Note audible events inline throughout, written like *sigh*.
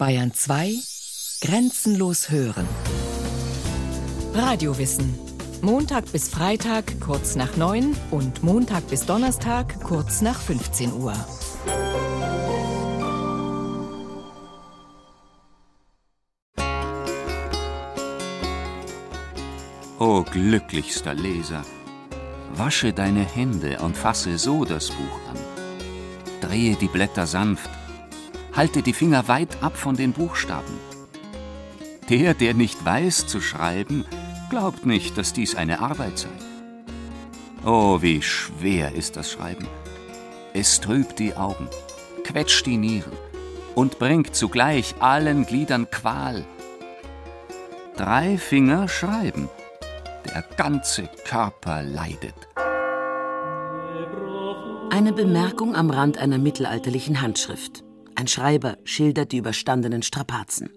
Bayern 2 Grenzenlos hören. Radiowissen. Montag bis Freitag kurz nach 9 und Montag bis Donnerstag kurz nach 15 Uhr. O glücklichster Leser, wasche deine Hände und fasse so das Buch an. Drehe die Blätter sanft, halte die Finger weit ab von den Buchstaben. Der, der nicht weiß zu schreiben, glaubt nicht, dass dies eine Arbeit sei. Oh, wie schwer ist das Schreiben. Es trübt die Augen, quetscht die Nieren und bringt zugleich allen Gliedern Qual. Drei Finger schreiben, der ganze Körper leidet. Eine Bemerkung am Rand einer mittelalterlichen Handschrift. Ein Schreiber schildert die überstandenen Strapazen.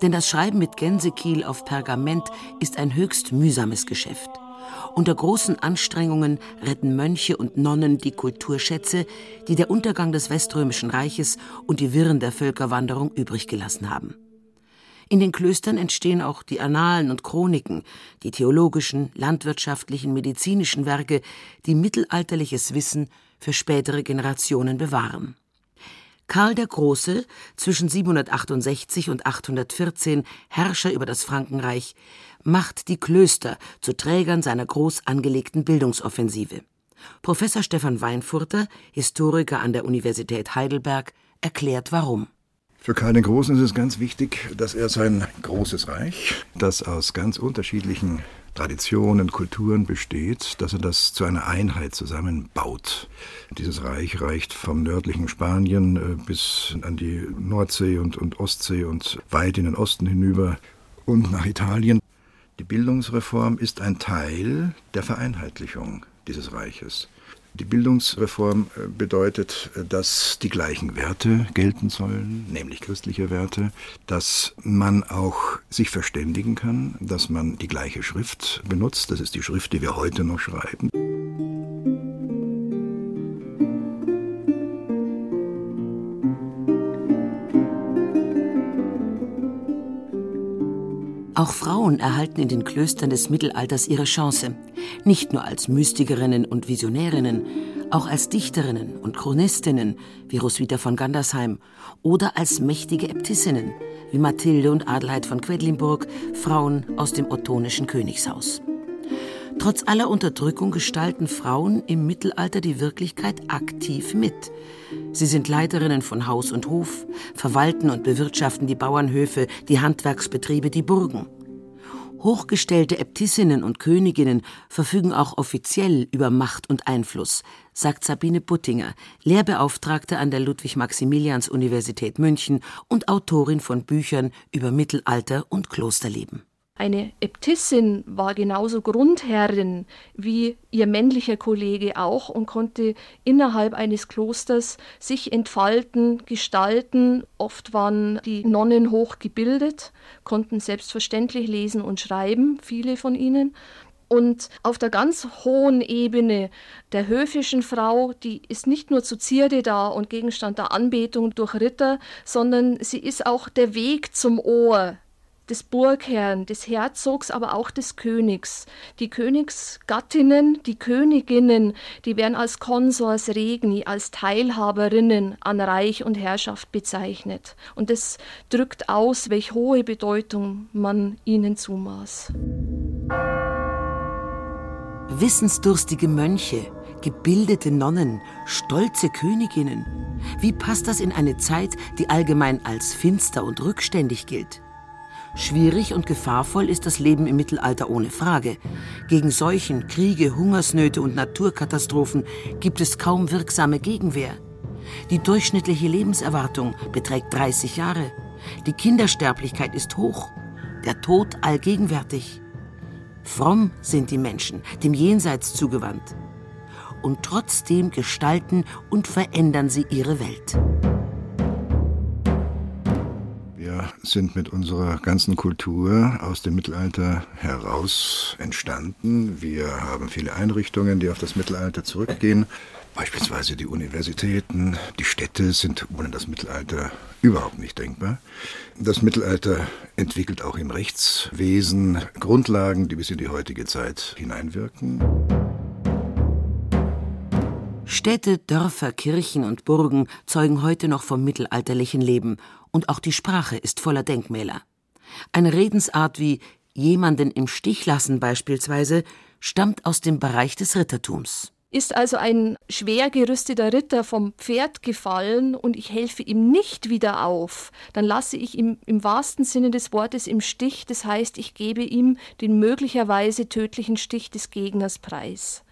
Denn das Schreiben mit Gänsekiel auf Pergament ist ein höchst mühsames Geschäft. Unter großen Anstrengungen retten Mönche und Nonnen die Kulturschätze, die der Untergang des Weströmischen Reiches und die Wirren der Völkerwanderung übrig gelassen haben. In den Klöstern entstehen auch die Annalen und Chroniken, die theologischen, landwirtschaftlichen, medizinischen Werke, die mittelalterliches Wissen für spätere Generationen bewahren. Karl der Große, zwischen 768 und 814 Herrscher über das Frankenreich, macht die Klöster zu Trägern seiner groß angelegten Bildungsoffensive. Professor Stefan Weinfurter, Historiker an der Universität Heidelberg, erklärt warum. Für Karl den Großen ist es ganz wichtig, dass er sein großes Reich, das aus ganz unterschiedlichen Traditionen, Kulturen besteht, dass er das zu einer Einheit zusammenbaut. Dieses Reich reicht vom nördlichen Spanien äh, bis an die Nordsee und, und Ostsee und weit in den Osten hinüber und nach Italien. Die Bildungsreform ist ein Teil der Vereinheitlichung dieses Reiches. Die Bildungsreform äh, bedeutet, äh, dass die gleichen Werte gelten sollen, nämlich christliche Werte, dass man auch sich verständigen kann, dass man die gleiche Schrift benutzt, das ist die Schrift, die wir heute noch schreiben. Auch Frauen erhalten in den Klöstern des Mittelalters ihre Chance, nicht nur als Mystikerinnen und Visionärinnen, auch als Dichterinnen und Chronistinnen wie Roswitha von Gandersheim oder als mächtige Äbtissinnen wie Mathilde und Adelheid von Quedlinburg, Frauen aus dem ottonischen Königshaus. Trotz aller Unterdrückung gestalten Frauen im Mittelalter die Wirklichkeit aktiv mit. Sie sind Leiterinnen von Haus und Hof, verwalten und bewirtschaften die Bauernhöfe, die Handwerksbetriebe, die Burgen. Hochgestellte Äbtissinnen und Königinnen verfügen auch offiziell über Macht und Einfluss, sagt Sabine Buttinger, Lehrbeauftragte an der Ludwig-Maximilians-Universität München und Autorin von Büchern über Mittelalter und Klosterleben. Eine Äbtissin war genauso Grundherrin wie ihr männlicher Kollege auch und konnte innerhalb eines Klosters sich entfalten, gestalten. Oft waren die Nonnen hoch gebildet, konnten selbstverständlich lesen und schreiben, viele von ihnen. Und auf der ganz hohen Ebene der höfischen Frau, die ist nicht nur zu Zierde da und Gegenstand der Anbetung durch Ritter, sondern sie ist auch der Weg zum Ohr, des Burgherrn, des Herzogs, aber auch des Königs. Die Königsgattinnen, die Königinnen, die werden als Konsors regni, als Teilhaberinnen an Reich und Herrschaft bezeichnet. Und das drückt aus, welch hohe Bedeutung man ihnen zumaß. Wissensdurstige Mönche, gebildete Nonnen, stolze Königinnen. Wie passt das in eine Zeit, die allgemein als finster und rückständig gilt? Schwierig und gefahrvoll ist das Leben im Mittelalter ohne Frage. Gegen Seuchen, Kriege, Hungersnöte und Naturkatastrophen gibt es kaum wirksame Gegenwehr. Die durchschnittliche Lebenserwartung beträgt 30 Jahre. Die Kindersterblichkeit ist hoch. Der Tod allgegenwärtig. Fromm sind die Menschen, dem Jenseits zugewandt. Und trotzdem gestalten und verändern sie ihre Welt sind mit unserer ganzen Kultur aus dem Mittelalter heraus entstanden. Wir haben viele Einrichtungen, die auf das Mittelalter zurückgehen. Beispielsweise die Universitäten, die Städte sind ohne das Mittelalter überhaupt nicht denkbar. Das Mittelalter entwickelt auch im Rechtswesen Grundlagen, die bis in die heutige Zeit hineinwirken. Städte, Dörfer, Kirchen und Burgen zeugen heute noch vom mittelalterlichen Leben, und auch die Sprache ist voller Denkmäler. Eine Redensart wie jemanden im Stich lassen beispielsweise stammt aus dem Bereich des Rittertums. Ist also ein schwer gerüsteter Ritter vom Pferd gefallen und ich helfe ihm nicht wieder auf, dann lasse ich ihm im wahrsten Sinne des Wortes im Stich, das heißt, ich gebe ihm den möglicherweise tödlichen Stich des Gegners preis.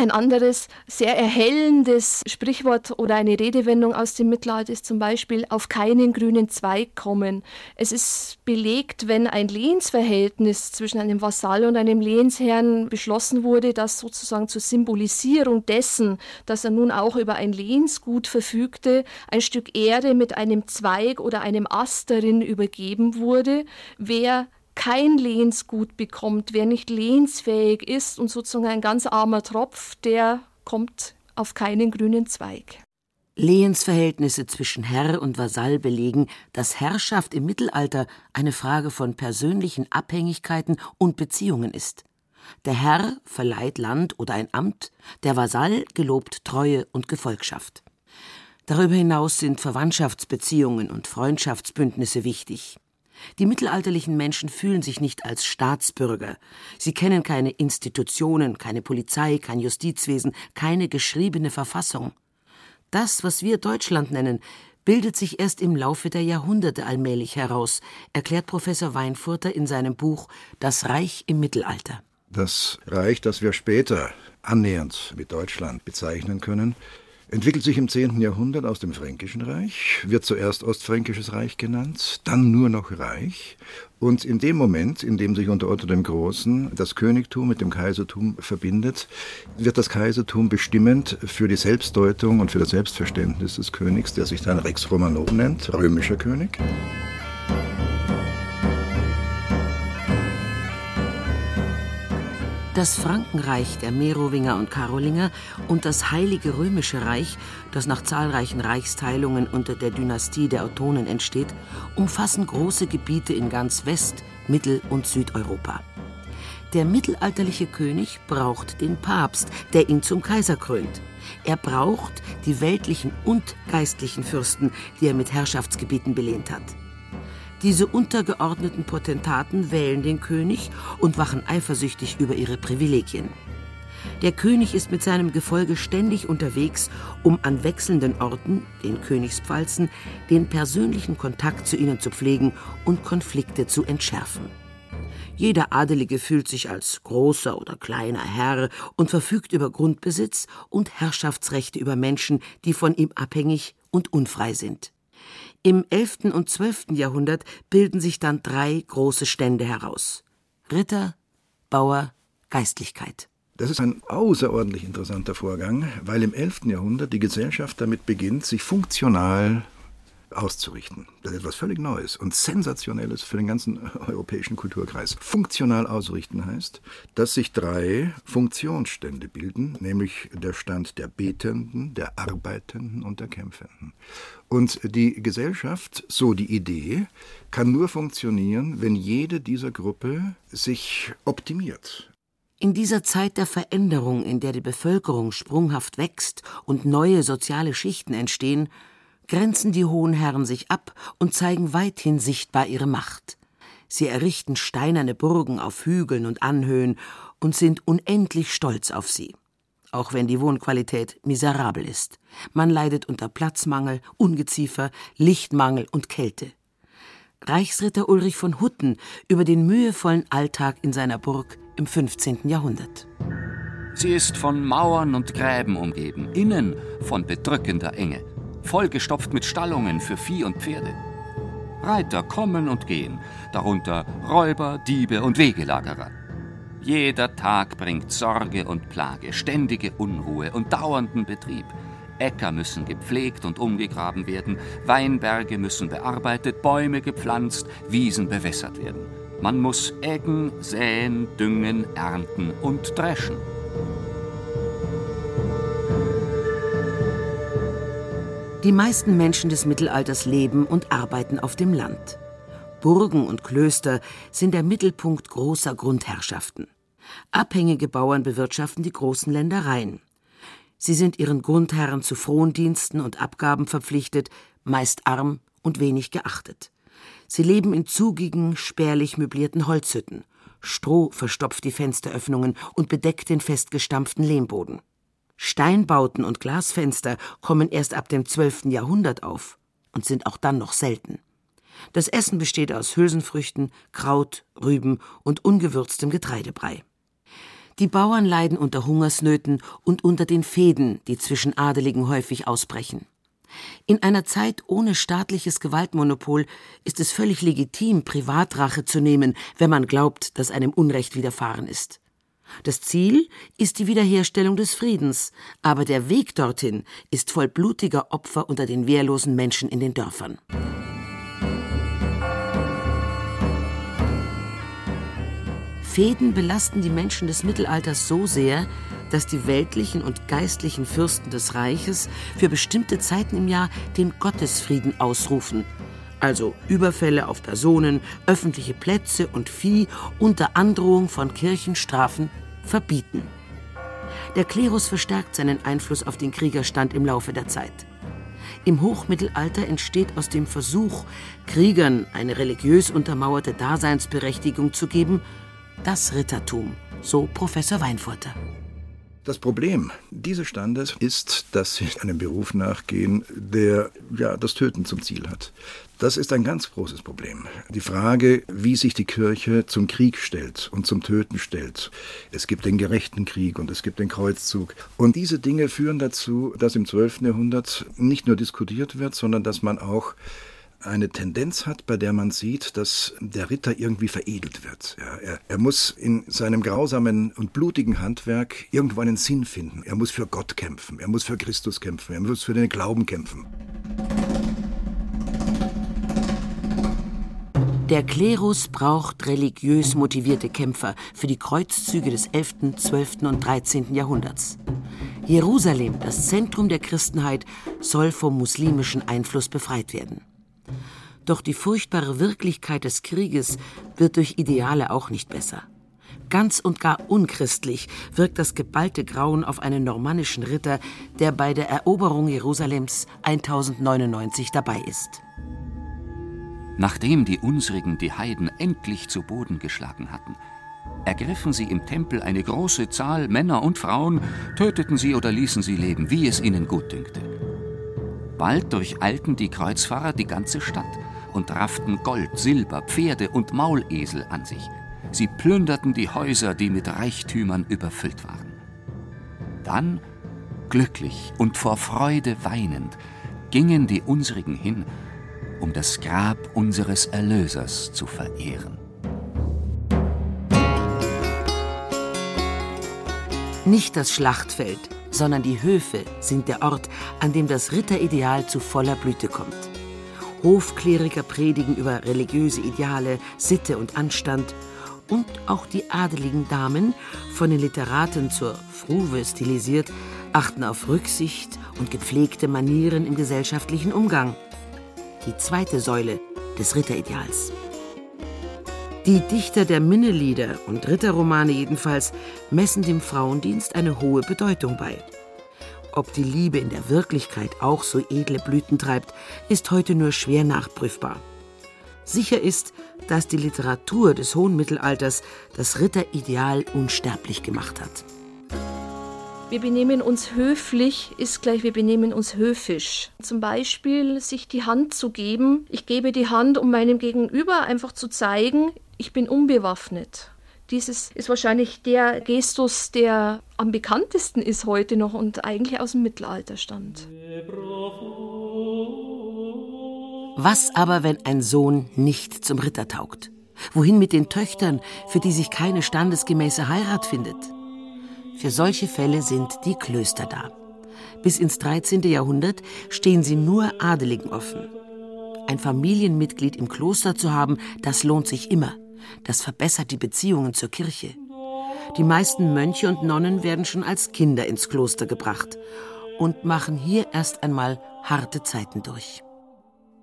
Ein anderes sehr erhellendes Sprichwort oder eine Redewendung aus dem Mittelalter ist zum Beispiel auf keinen grünen Zweig kommen. Es ist belegt, wenn ein Lehensverhältnis zwischen einem Vasall und einem Lehensherrn beschlossen wurde, dass sozusagen zur Symbolisierung dessen, dass er nun auch über ein Lehnsgut verfügte, ein Stück Erde mit einem Zweig oder einem Ast darin übergeben wurde. Wer kein Lehnsgut bekommt, wer nicht lehnsfähig ist und sozusagen ein ganz armer Tropf, der kommt auf keinen grünen Zweig. Lehensverhältnisse zwischen Herr und Vasall belegen, dass Herrschaft im Mittelalter eine Frage von persönlichen Abhängigkeiten und Beziehungen ist. Der Herr verleiht Land oder ein Amt, der Vasall gelobt Treue und Gefolgschaft. Darüber hinaus sind Verwandtschaftsbeziehungen und Freundschaftsbündnisse wichtig. Die mittelalterlichen Menschen fühlen sich nicht als Staatsbürger. Sie kennen keine Institutionen, keine Polizei, kein Justizwesen, keine geschriebene Verfassung. Das, was wir Deutschland nennen, bildet sich erst im Laufe der Jahrhunderte allmählich heraus, erklärt Professor Weinfurter in seinem Buch Das Reich im Mittelalter. Das Reich, das wir später annähernd mit Deutschland bezeichnen können, entwickelt sich im 10. Jahrhundert aus dem Fränkischen Reich, wird zuerst Ostfränkisches Reich genannt, dann nur noch Reich. Und in dem Moment, in dem sich unter Otto dem Großen das Königtum mit dem Kaisertum verbindet, wird das Kaisertum bestimmend für die Selbstdeutung und für das Selbstverständnis des Königs, der sich dann Rex Romano nennt, römischer König. Das Frankenreich der Merowinger und Karolinger und das Heilige Römische Reich, das nach zahlreichen Reichsteilungen unter der Dynastie der Ottonen entsteht, umfassen große Gebiete in ganz West-, Mittel- und Südeuropa. Der mittelalterliche König braucht den Papst, der ihn zum Kaiser krönt. Er braucht die weltlichen und geistlichen Fürsten, die er mit Herrschaftsgebieten belehnt hat. Diese untergeordneten Potentaten wählen den König und wachen eifersüchtig über ihre Privilegien. Der König ist mit seinem Gefolge ständig unterwegs, um an wechselnden Orten, den Königspfalzen, den persönlichen Kontakt zu ihnen zu pflegen und Konflikte zu entschärfen. Jeder Adelige fühlt sich als großer oder kleiner Herr und verfügt über Grundbesitz und Herrschaftsrechte über Menschen, die von ihm abhängig und unfrei sind. Im 11. und 12. Jahrhundert bilden sich dann drei große Stände heraus. Ritter, Bauer, Geistlichkeit. Das ist ein außerordentlich interessanter Vorgang, weil im 11. Jahrhundert die Gesellschaft damit beginnt, sich funktional auszurichten. Das ist etwas völlig Neues und Sensationelles für den ganzen *laughs* europäischen Kulturkreis. Funktional ausrichten heißt, dass sich drei Funktionsstände bilden, nämlich der Stand der Betenden, der Arbeitenden und der Kämpfenden. Und die Gesellschaft, so die Idee, kann nur funktionieren, wenn jede dieser Gruppe sich optimiert. In dieser Zeit der Veränderung, in der die Bevölkerung sprunghaft wächst und neue soziale Schichten entstehen, grenzen die hohen Herren sich ab und zeigen weithin sichtbar ihre Macht. Sie errichten steinerne Burgen auf Hügeln und Anhöhen und sind unendlich stolz auf sie. Auch wenn die Wohnqualität miserabel ist. Man leidet unter Platzmangel, Ungeziefer, Lichtmangel und Kälte. Reichsritter Ulrich von Hutten über den mühevollen Alltag in seiner Burg im 15. Jahrhundert. Sie ist von Mauern und Gräben umgeben, innen von bedrückender Enge vollgestopft mit Stallungen für Vieh und Pferde. Reiter kommen und gehen, darunter Räuber, Diebe und Wegelagerer. Jeder Tag bringt Sorge und Plage, ständige Unruhe und dauernden Betrieb. Äcker müssen gepflegt und umgegraben werden, Weinberge müssen bearbeitet, Bäume gepflanzt, Wiesen bewässert werden. Man muss ägen, säen, düngen, ernten und dreschen. Die meisten Menschen des Mittelalters leben und arbeiten auf dem Land. Burgen und Klöster sind der Mittelpunkt großer Grundherrschaften. Abhängige Bauern bewirtschaften die großen Ländereien. Sie sind ihren Grundherren zu Frondiensten und Abgaben verpflichtet, meist arm und wenig geachtet. Sie leben in zugigen, spärlich möblierten Holzhütten. Stroh verstopft die Fensteröffnungen und bedeckt den festgestampften Lehmboden. Steinbauten und Glasfenster kommen erst ab dem 12. Jahrhundert auf und sind auch dann noch selten. Das Essen besteht aus Hülsenfrüchten, Kraut, Rüben und ungewürztem Getreidebrei. Die Bauern leiden unter Hungersnöten und unter den Fehden, die zwischen Adeligen häufig ausbrechen. In einer Zeit ohne staatliches Gewaltmonopol ist es völlig legitim, Privatrache zu nehmen, wenn man glaubt, dass einem Unrecht widerfahren ist. Das Ziel ist die Wiederherstellung des Friedens, aber der Weg dorthin ist voll blutiger Opfer unter den wehrlosen Menschen in den Dörfern. Fäden belasten die Menschen des Mittelalters so sehr, dass die weltlichen und geistlichen Fürsten des Reiches für bestimmte Zeiten im Jahr den Gottesfrieden ausrufen, also Überfälle auf Personen, öffentliche Plätze und Vieh unter Androhung von Kirchenstrafen verbieten. Der Klerus verstärkt seinen Einfluss auf den Kriegerstand im Laufe der Zeit. Im Hochmittelalter entsteht aus dem Versuch, Kriegern eine religiös untermauerte Daseinsberechtigung zu geben, das Rittertum, so Professor Weinfurter. Das Problem dieses Standes ist, dass sie einem Beruf nachgehen, der ja das Töten zum Ziel hat. Das ist ein ganz großes Problem. Die Frage, wie sich die Kirche zum Krieg stellt und zum Töten stellt. Es gibt den gerechten Krieg und es gibt den Kreuzzug. Und diese Dinge führen dazu, dass im 12. Jahrhundert nicht nur diskutiert wird, sondern dass man auch eine Tendenz hat, bei der man sieht, dass der Ritter irgendwie veredelt wird. Ja, er, er, muss in seinem grausamen und blutigen Handwerk irgendwo einen Sinn finden. Er muss für Gott kämpfen, er muss für Christus kämpfen, er muss für den Glauben kämpfen. Der Klerus braucht religiös motivierte Kämpfer für die Kreuzzüge des 11., 12. und 13. Jahrhunderts. Jerusalem, das Zentrum der Christenheit, soll vom muslimischen Einfluss befreit werden. Doch die furchtbare Wirklichkeit des Krieges wird durch Ideale auch nicht besser. Ganz und gar unchristlich wirkt das geballte Grauen auf einen normannischen Ritter, der bei der Eroberung Jerusalems 1099 dabei ist. Nachdem die unsrigen die Heiden endlich zu Boden geschlagen hatten, ergriffen sie im Tempel eine große Zahl Männer und Frauen, töteten sie oder ließen sie leben, wie es ihnen gut dünkte. Bald durcheilten die Kreuzfahrer die ganze Stadt und rafften Gold, Silber, Pferde und Maulesel an sich. Sie plünderten die Häuser, die mit Reichtümern überfüllt waren. Dann, glücklich und vor Freude weinend, gingen die unsrigen hin, um das Grab unseres Erlösers zu verehren. Nicht das Schlachtfeld, sondern die Höfe sind der Ort, an dem das Ritterideal zu voller Blüte kommt. Hofkleriker predigen über religiöse Ideale, Sitte und Anstand. Und auch die adeligen Damen, von den Literaten zur Fruve stilisiert, achten auf Rücksicht und gepflegte Manieren im gesellschaftlichen Umgang. Die zweite Säule des Ritterideals. Die Dichter der Minnelieder und Ritterromane jedenfalls messen dem Frauendienst eine hohe Bedeutung bei. Ob die Liebe in der Wirklichkeit auch so edle Blüten treibt, ist heute nur schwer nachprüfbar. Sicher ist, dass die Literatur des hohen Mittelalters das Ritterideal unsterblich gemacht hat. Wir benehmen uns höflich ist gleich, wir benehmen uns höfisch. Zum Beispiel sich die Hand zu geben. Ich gebe die Hand, um meinem Gegenüber einfach zu zeigen, ich bin unbewaffnet. Dieses ist wahrscheinlich der Gestus, der am bekanntesten ist heute noch und eigentlich aus dem Mittelalter stammt. Was aber, wenn ein Sohn nicht zum Ritter taugt? Wohin mit den Töchtern, für die sich keine standesgemäße Heirat findet? Für solche Fälle sind die Klöster da. Bis ins 13. Jahrhundert stehen sie nur Adeligen offen. Ein Familienmitglied im Kloster zu haben, das lohnt sich immer. Das verbessert die Beziehungen zur Kirche. Die meisten Mönche und Nonnen werden schon als Kinder ins Kloster gebracht. und machen hier erst einmal harte Zeiten durch.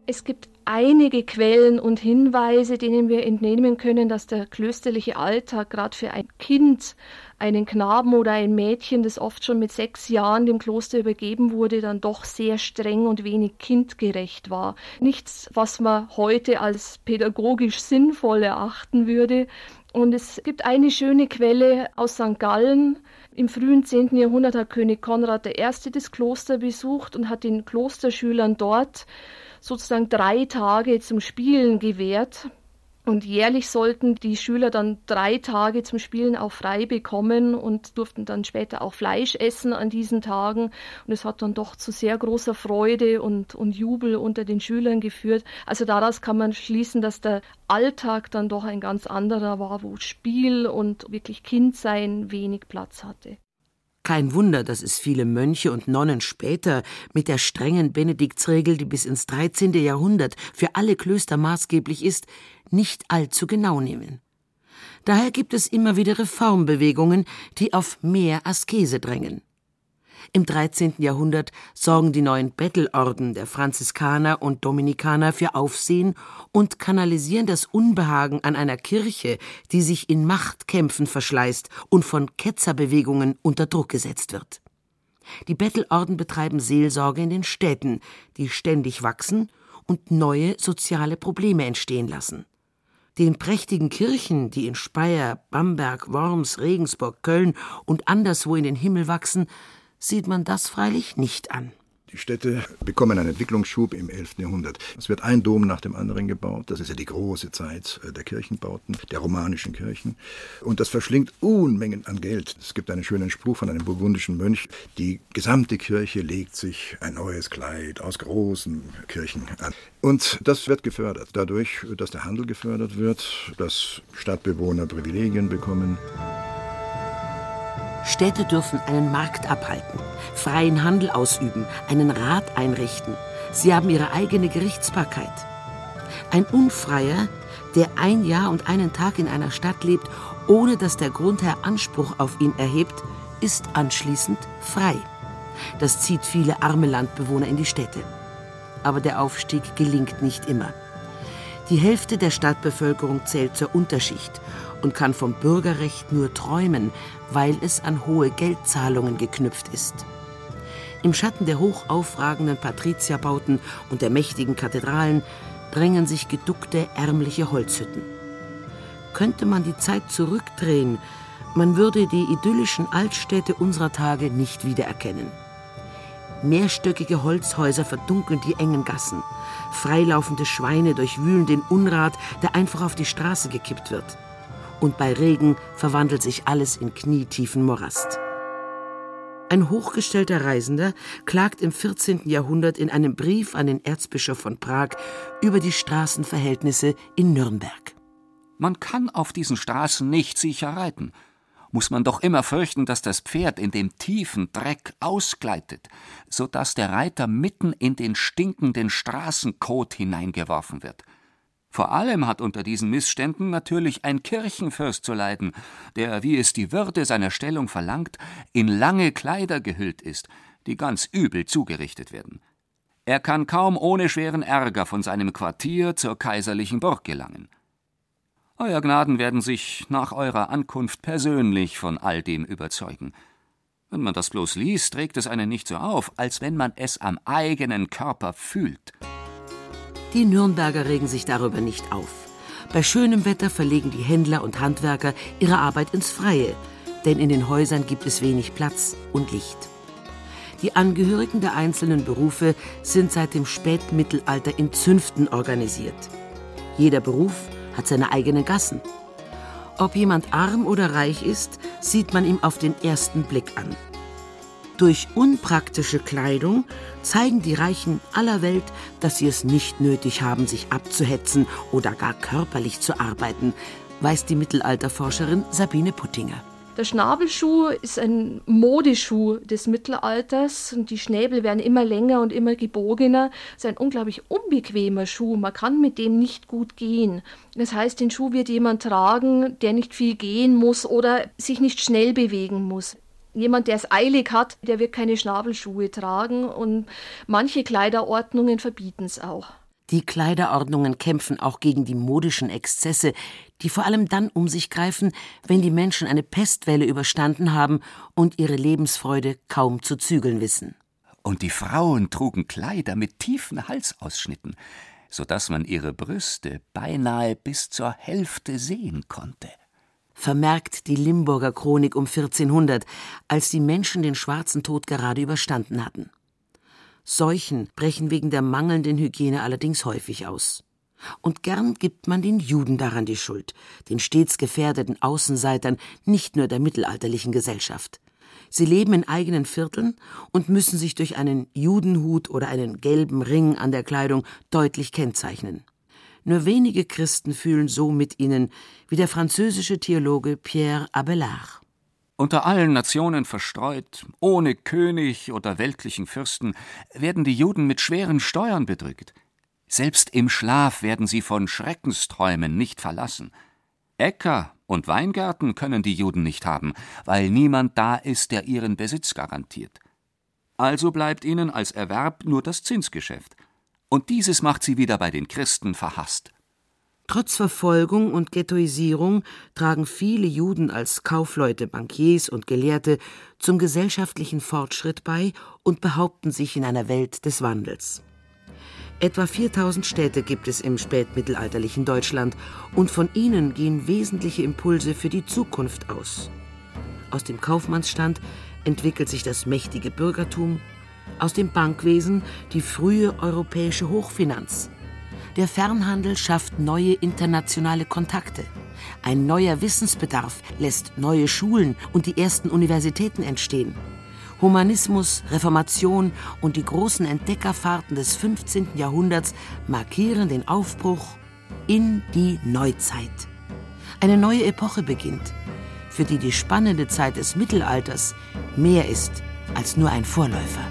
Es gibt einige Quellen und Hinweise, denen wir entnehmen können, dass der klösterliche Alltag gerade für ein Kind, einen Knaben oder ein Mädchen, das oft schon mit sechs Jahren dem Kloster übergeben wurde, dann doch sehr streng und wenig kindgerecht war. Nichts, was man heute als pädagogisch sinnvoll erachten würde. Und es gibt eine schöne Quelle aus St. Gallen. Im frühen 10. Jahrhundert hat König Konrad I. das Kloster besucht und hat den Klosterschülern dort sozusagen drei Tage zum Spielen gewährt. Und jährlich sollten die Schüler dann drei Tage zum Spielen auch frei bekommen und durften dann später auch Fleisch essen an diesen Tagen. Und es hat dann doch zu sehr großer Freude und, und Jubel unter den Schülern geführt. Also daraus kann man schließen, dass der Alltag dann doch ein ganz anderer war, wo Spiel und wirklich Kindsein wenig Platz hatte. Kein Wunder, dass es viele Mönche und Nonnen später mit der strengen Benediktsregel, die bis ins 13. Jahrhundert für alle Klöster maßgeblich ist, nicht allzu genau nehmen. Daher gibt es immer wieder Reformbewegungen, die auf mehr Askese drängen. Im 13. Jahrhundert sorgen die neuen Bettelorden der Franziskaner und Dominikaner für Aufsehen und kanalisieren das Unbehagen an einer Kirche, die sich in Machtkämpfen verschleißt und von Ketzerbewegungen unter Druck gesetzt wird. Die Bettelorden betreiben Seelsorge in den Städten, die ständig wachsen und neue soziale Probleme entstehen lassen. Den prächtigen Kirchen, die in Speyer, Bamberg, Worms, Regensburg, Köln und anderswo in den Himmel wachsen, sieht man das freilich nicht an. Die Städte bekommen einen Entwicklungsschub im 11. Jahrhundert. Es wird ein Dom nach dem anderen gebaut. Das ist ja die große Zeit äh, der Kirchenbauten, der romanischen Kirchen. Und das verschlingt Unmengen an Geld. Es gibt einen schönen Spruch von einem burgundischen Mönch. Die gesamte Kirche legt sich ein neues Kleid aus großen Kirchen an. Und das wird gefördert. Dadurch, dass der Handel gefördert wird, dass Stadtbewohner Privilegien bekommen. Städte dürfen einen Markt abhalten, freien Handel ausüben, einen Rat einrichten. Sie haben ihre eigene Gerichtsbarkeit. Ein Unfreier, der ein Jahr und einen Tag in einer Stadt lebt, ohne dass der Grundherr Anspruch auf ihn erhebt, ist anschließend frei. Das zieht viele arme Landbewohner in die Städte. Aber der Aufstieg gelingt nicht immer. Die Hälfte der Stadtbevölkerung zählt zur Unterschicht und kann vom Bürgerrecht nur träumen, weil es an hohe Geldzahlungen geknüpft ist. Im Schatten der hochaufragenden Patrizierbauten und der mächtigen Kathedralen drängen sich geduckte, ärmliche Holzhütten. Könnte man die Zeit zurückdrehen, man würde die idyllischen Altstädte unserer Tage nicht wiedererkennen. Mehrstöckige Holzhäuser verdunkeln die engen Gassen. Freilaufende Schweine durchwühlen den Unrat, der einfach auf die Straße gekippt wird und bei Regen verwandelt sich alles in knietiefen Morast. Ein hochgestellter Reisender klagt im 14. Jahrhundert in einem Brief an den Erzbischof von Prag über die Straßenverhältnisse in Nürnberg. Man kann auf diesen Straßen nicht sicher reiten. Muss man doch immer fürchten, dass das Pferd in dem tiefen Dreck ausgleitet, so dass der Reiter mitten in den stinkenden Straßenkot hineingeworfen wird. Vor allem hat unter diesen Missständen natürlich ein Kirchenfürst zu leiden, der, wie es die Würde seiner Stellung verlangt, in lange Kleider gehüllt ist, die ganz übel zugerichtet werden. Er kann kaum ohne schweren Ärger von seinem Quartier zur kaiserlichen Burg gelangen. Euer Gnaden werden sich nach eurer Ankunft persönlich von all dem überzeugen. Wenn man das bloß liest, trägt es einen nicht so auf, als wenn man es am eigenen Körper fühlt. Die Nürnberger regen sich darüber nicht auf. Bei schönem Wetter verlegen die Händler und Handwerker ihre Arbeit ins Freie, denn in den Häusern gibt es wenig Platz und Licht. Die Angehörigen der einzelnen Berufe sind seit dem Spätmittelalter in Zünften organisiert. Jeder Beruf hat seine eigenen Gassen. Ob jemand arm oder reich ist, sieht man ihm auf den ersten Blick an. Durch unpraktische Kleidung zeigen die Reichen aller Welt, dass sie es nicht nötig haben, sich abzuhetzen oder gar körperlich zu arbeiten, weiß die Mittelalterforscherin Sabine Puttinger. Der Schnabelschuh ist ein Modeschuh des Mittelalters und die Schnäbel werden immer länger und immer gebogener. Es ist ein unglaublich unbequemer Schuh. Man kann mit dem nicht gut gehen. Das heißt, den Schuh wird jemand tragen, der nicht viel gehen muss oder sich nicht schnell bewegen muss. Jemand, der es eilig hat, der wird keine Schnabelschuhe tragen und manche Kleiderordnungen verbieten es auch. Die Kleiderordnungen kämpfen auch gegen die modischen Exzesse, die vor allem dann um sich greifen, wenn die Menschen eine Pestwelle überstanden haben und ihre Lebensfreude kaum zu zügeln wissen. Und die Frauen trugen Kleider mit tiefen Halsausschnitten, so dass man ihre Brüste beinahe bis zur Hälfte sehen konnte vermerkt die Limburger Chronik um 1400, als die Menschen den schwarzen Tod gerade überstanden hatten. Seuchen brechen wegen der mangelnden Hygiene allerdings häufig aus. Und gern gibt man den Juden daran die Schuld, den stets gefährdeten Außenseitern nicht nur der mittelalterlichen Gesellschaft. Sie leben in eigenen Vierteln und müssen sich durch einen Judenhut oder einen gelben Ring an der Kleidung deutlich kennzeichnen. Nur wenige Christen fühlen so mit ihnen wie der französische Theologe Pierre Abelard. Unter allen Nationen verstreut, ohne König oder weltlichen Fürsten, werden die Juden mit schweren Steuern bedrückt. Selbst im Schlaf werden sie von Schreckensträumen nicht verlassen. Äcker und Weingärten können die Juden nicht haben, weil niemand da ist, der ihren Besitz garantiert. Also bleibt ihnen als Erwerb nur das Zinsgeschäft und dieses macht sie wieder bei den Christen verhasst. Trotz Verfolgung und Ghettoisierung tragen viele Juden als Kaufleute, Bankiers und Gelehrte zum gesellschaftlichen Fortschritt bei und behaupten sich in einer Welt des Wandels. Etwa 4000 Städte gibt es im spätmittelalterlichen Deutschland und von ihnen gehen wesentliche Impulse für die Zukunft aus. Aus dem Kaufmannsstand entwickelt sich das mächtige Bürgertum, aus dem Bankwesen die frühe europäische Hochfinanz. Der Fernhandel schafft neue internationale Kontakte. Ein neuer Wissensbedarf lässt neue Schulen und die ersten Universitäten entstehen. Humanismus, Reformation und die großen Entdeckerfahrten des 15. Jahrhunderts markieren den Aufbruch in die Neuzeit. Eine neue Epoche beginnt, für die die spannende Zeit des Mittelalters mehr ist als nur ein Vorläufer.